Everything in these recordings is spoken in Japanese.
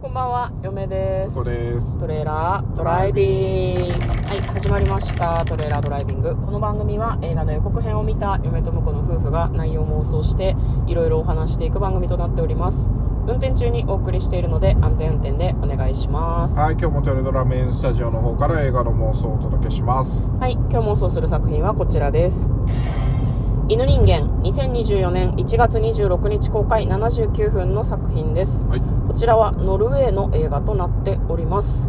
こんばんは、嫁です。です。トレーラードライビング。はい、始まりました。トレーラードライビング。この番組は映画の予告編を見た嫁と婿の夫婦が内容妄想していろいろお話していく番組となっております。運転中にお送りしているので安全運転でお願いします。はい、今日もテレドラメインスタジオの方から映画の妄想をお届けします。はい、今日妄想する作品はこちらです。犬人間2024年1月26日公開79分の作品です。はい。こちらはノルウェーの映画となっております。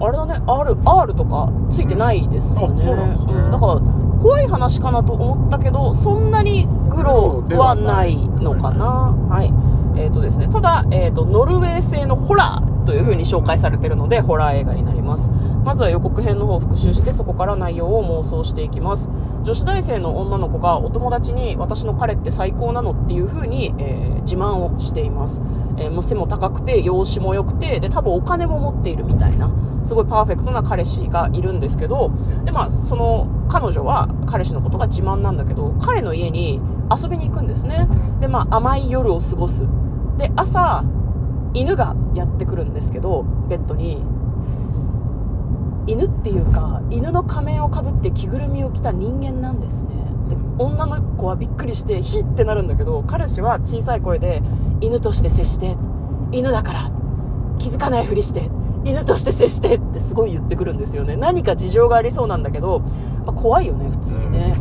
あれだね、R、R とかついてないですね。うんだから、怖い話かなと思ったけど、そんなにグロはないのかな。はい。えっ、とですね、ただ、えっ、と、ノルウェー製のホラーという風に紹介されてるので、ホラー映画になります。まずは予告編の方を復習して、そこから内容を妄想していきます。女子大生の女の子がお友達に私の彼って最高なのっていう風に、えー自慢をしています。えー背も高くて、容姿も良くて、で、多分お金も持っているみたいな、すごいパーフェクトな彼氏がいるんですけど、で、まあ、その彼女は彼氏のことが自慢なんだけど、彼の家に遊びに行くんですね。で、まあ、甘い夜を過ごす。で、朝、犬がやってくるんですけど、ベッドに、犬っていうか犬の仮面をかぶって着ぐるみを着た人間なんですね。で女の子はびっくりしてヒッってなるんだけど彼氏は小さい声で犬として接して犬だから気づかないふりして犬として接してってすごい言ってくるんですよね。何か事情がありそうなんだけど、まあ怖いよね普通にね。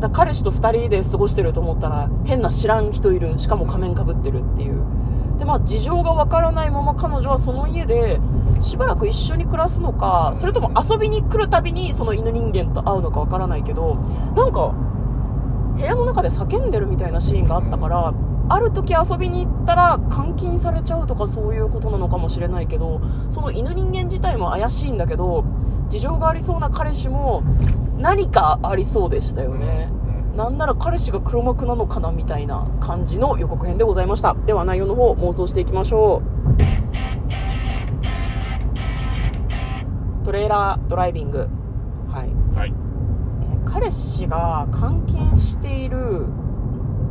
だ彼氏と2人で過ごしてると思ったら変な知らん人いる。しかも仮面かぶってるっていう。でまあ事情がわからないまま彼女はその家でしばらく一緒に暮らすのかそれとも遊びに来るたびにその犬人間と会うのかわからないけどなんか部屋の中で叫んでるみたいなシーンがあったからある時遊びに行ったら監禁されちゃうとかそういうことなのかもしれないけどその犬人間自体も怪しいんだけど事情がありそうな彼氏も何かありそうでしたよね。なんなら彼氏が黒幕なのかなみたいな感じの予告編でございました。では内容の方妄想していきましょう。トレーラードライビング。はい。はい。えー彼氏が監禁している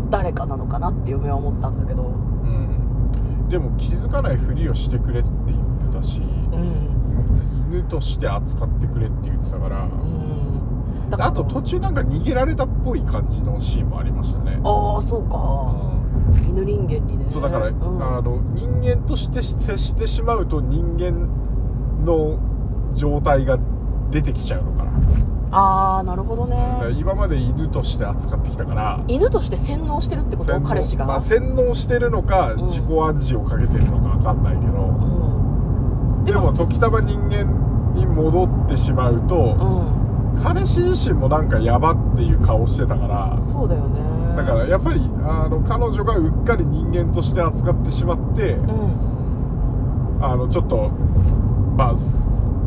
誰かなのかなって嫁は思ったんだけど。うん。でも気づかないふりをしてくれって言ってたし、うん。犬として扱ってくれって言ってたから、うん。だからあと途中なんか逃げられたっぽい感じのシーンもありましたね。ああそううかん。犬人間にね。そうだから、うん。あの人間として接してしまうと人間の状態が出てきちゃうのかな。ああなるほどね。今まで犬として扱ってきたから。犬として洗脳してるってこと？彼氏が、まあ、洗脳してるのか、うん。自己暗示をかけてるのか分かんないけど、うん、でも時たま人間に戻ってしまうと、うん彼氏自身もなんかやばっていう顔してたからそうだよね。だからやっぱりあの彼女がうっかり人間として扱ってしまって、うん。あのちょっとまあす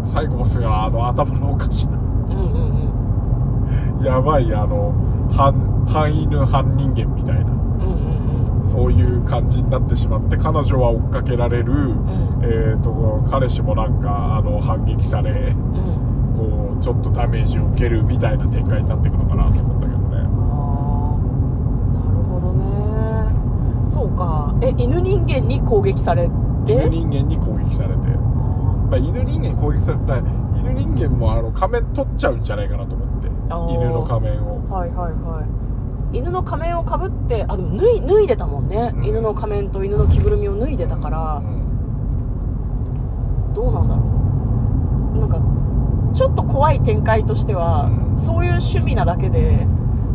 サイコパスがあの頭のおかしなうんうんうん。やばいあの半半犬半人間みたいなうんうんうん。そういう感じになってしまって彼女は追っかけられる、ん。えー、と彼氏もなんかあの反撃されうんこうちょっとダメージを受けるみたいな展開になっていくのかなと思ったけどね。ああなるほどね。そうか。え犬人間に攻撃されて？犬人間に攻撃されて、あまあ、犬人間に攻撃されたら犬人間もあの仮面取っちゃうんじゃないかなと思って。犬の仮面ーを。はいはいはい。犬の仮面をかぶってあでも脱い脱いでたもんね、うん。犬の仮面と犬の着ぐるみを脱いでたから。う、ん。どうなんだろう。なんかちょっと怖い展開としては、うん。そういう趣味なだけで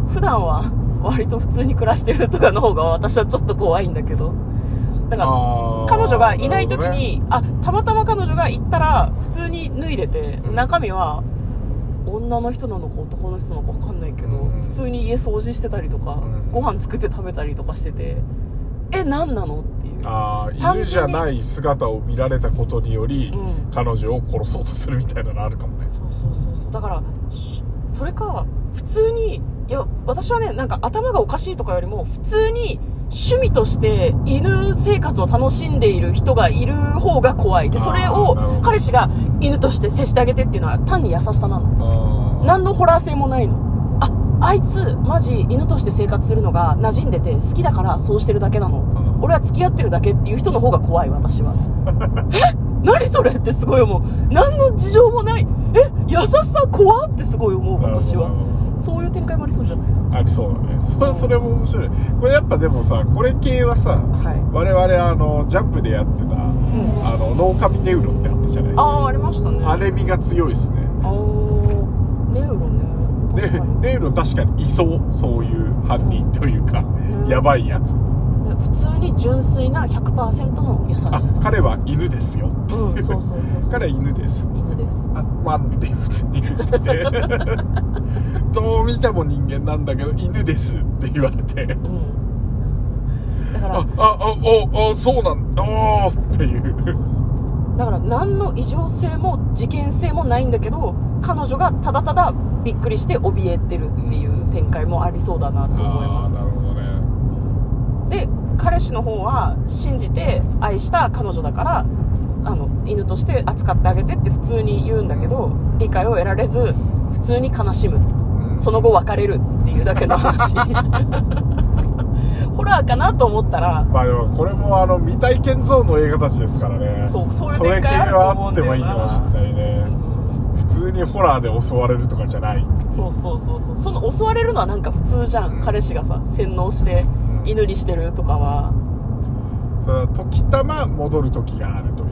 普段は 割と普通に暮らしてるとかの方が私はちょっと怖いんだけど。だから彼女がいない時に、あたまたま彼女が行ったら普通に脱いでて、うん。中身は女の人なのか男の人なのか分かんないけど、うん。普通に家掃除してたりとか、ん。ご飯作って食べたりとかしててえ何なの？あ犬じゃない姿を見られたことにより、うん。彼女を殺そうとするみたいなのあるかもね。そうそうそうそうだからしそれか普通にいや私はねなんか頭がおかしいとかよりも普通に趣味として犬生活を楽しんでいる人がいる方が怖い。でそれをど。彼氏が犬として接してあげてっていうのは単に優しさなの。何のホラー性もないの。ああいつマジ犬として生活するのが馴染んでて好きだからそうしてるだけなの俺は付き合ってるだけっていう人の方が怖い私は。え？何それってすごい思う。何の事情もない。え？優しさ怖ってすごい思う私は。そういう展開もありそうじゃないな。ありそうだね。それそれも面白い。これやっぱでもさこれ系はさ、はい。我々あのジャンプでやってた、ん。あのノーカミネウロってあったじゃないですか。ああありましたね。あれ身が強いですね。あー。ネウロね。ネウロ確かにいそう。そういう犯人というか、ん。やばいやつ。ね普通に純粋な100%の優しあさ彼は犬ですよ。う、うんそうそうそうそう。彼は犬です。犬です。あワンって普通に言って。て どう見ても人間なんだけど犬ですって言われて。うん。だからあああおおそうなんだおーっていう。だから何の異常性も事件性もないんだけど彼女がただただびっくりして怯えてるっていう展開もありそうだなと思います彼氏の方は信じて愛した彼女だからあの犬として扱ってあげてって普通に言うんだけど理解を得られず普通に悲しむ。うん。その後別れるっていうだけの話。ホラーかなと思ったらまあでもこれもあの未体験ゾーンの映画たちですからね。そうそういう展開あるとは思うんだよなあってもいいかもしれないね。普通にホラーで襲われるとかじゃない。そうそうそうそう。その襲われるのはなんか普通じゃん、彼氏がさ洗脳してん犬にしてるとかは、それは時たま戻る時があるという。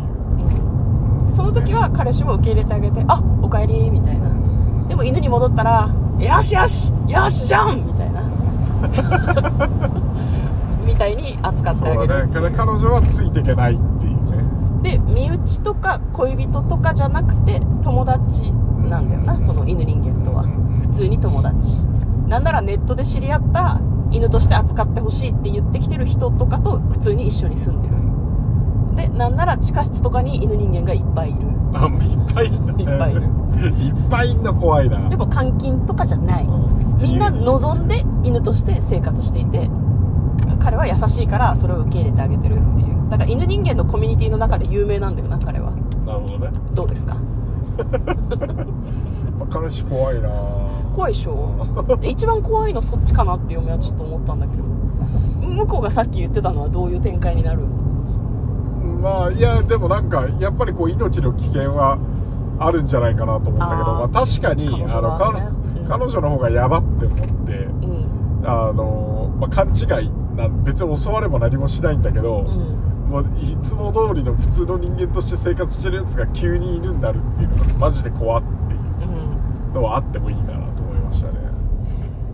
うん。その時は彼氏も受け入れてあげて「あおかえり」みたいな。でも犬に戻ったら「よしよしよしじゃん!」みたいな。みたいに扱ってあげる。そうだね。彼彼女はついていけないっていうね。で身内とか恋人とかじゃなくて友達なんだよなその犬人間とは。うん。普通に友達。なんならネットで知り合った犬として扱ってほしいって言ってきてる人とかと普通に一緒に住んでる。でなんなら地下室とかに犬人間がいっぱいいる。あいっぱいいんだ。ねいっぱいいる。いっぱいいんの怖いな。でも監禁とかじゃない。うん。みんな望んで犬として生活していて彼は優しいからそれを受け入れてあげてるっていう。だから犬人間のコミュニティの中で有名なんだよな彼は。なるほどね、どうですか？まあ、彼氏怖いな。怖いでしょ？一番怖いのそっちかなって嫁はちょっと思ったんだけど。向こうがさっき言ってたのはどういう展開になる？まあいやでもなんかやっぱりこう命の危険はあるんじゃないかなと思ったけどまあ、確かに彼女あのうん。彼女の方がやばって思ってうん。あの、まあ、勘違いなん別に襲われも何もしないんだけど、うん。もういつも通りの普通の人間として生活してるやつが急に犬になるっていうのがマジで怖のはあってもいいかなと思いましたね。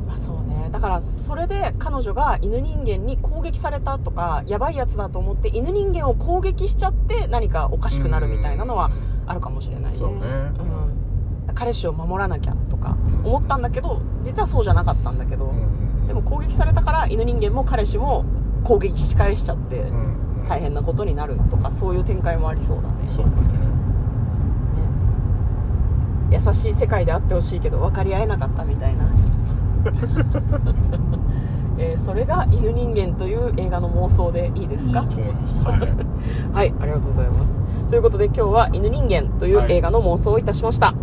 まあそうね。だからそれで彼女が犬人間に攻撃されたとかやばいやつだと思って犬人間を攻撃しちゃって何かおかしくなるみたいなのはあるかもしれないね。そうね。うん、彼氏を守らなきゃとか思ったんだけど実はそうじゃなかったんだけど、うんでも攻撃されたから犬人間も彼氏も攻撃し返しちゃってうん。大変なことになるとかそういう展開もありそうだね。そうだね優しい世界であってほしいけど分かり合えなかったみたいな、えーそれが「犬人間」という映画の妄想でいいですか？いいと思います。はい。はいありがとうございます。ということで今日は「犬人間」という映画の妄想をいたしました、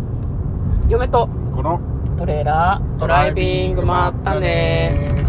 嫁とこのトレーラードライビングまったね